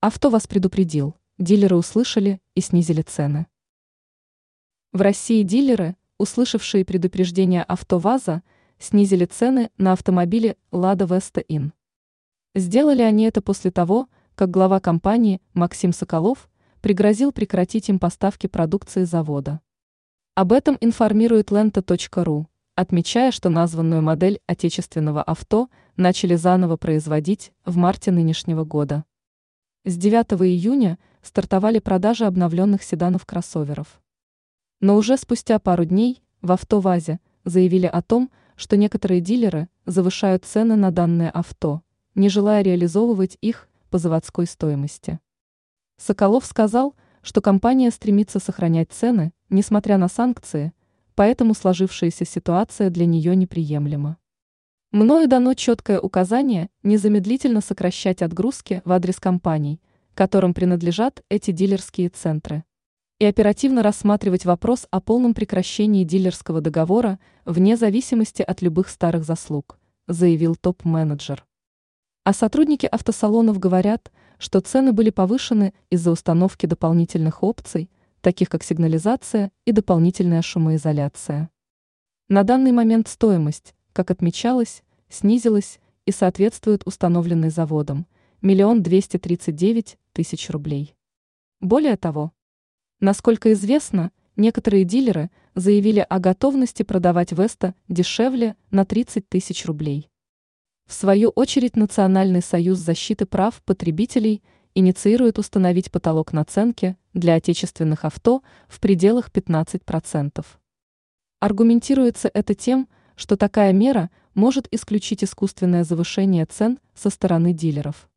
Авто вас предупредил, дилеры услышали и снизили цены. В России дилеры, услышавшие предупреждение АвтоВАЗа, снизили цены на автомобили «Лада Веста Ин». Сделали они это после того, как глава компании Максим Соколов пригрозил прекратить им поставки продукции завода. Об этом информирует lenta.ru, отмечая, что названную модель отечественного авто начали заново производить в марте нынешнего года. С 9 июня стартовали продажи обновленных седанов-кроссоверов. Но уже спустя пару дней в «АвтоВАЗе» заявили о том, что некоторые дилеры завышают цены на данное авто, не желая реализовывать их по заводской стоимости. Соколов сказал, что компания стремится сохранять цены, несмотря на санкции, поэтому сложившаяся ситуация для нее неприемлема. Мною дано четкое указание незамедлительно сокращать отгрузки в адрес компаний, которым принадлежат эти дилерские центры, и оперативно рассматривать вопрос о полном прекращении дилерского договора вне зависимости от любых старых заслуг, заявил топ-менеджер. А сотрудники автосалонов говорят, что цены были повышены из-за установки дополнительных опций, таких как сигнализация и дополнительная шумоизоляция. На данный момент стоимость, как отмечалось, снизилась и соответствует установленной заводом – миллион двести тридцать девять тысяч рублей. Более того, насколько известно, некоторые дилеры заявили о готовности продавать Веста дешевле на 30 тысяч рублей. В свою очередь Национальный союз защиты прав потребителей инициирует установить потолок наценки для отечественных авто в пределах 15%. Аргументируется это тем, что такая мера может исключить искусственное завышение цен со стороны дилеров.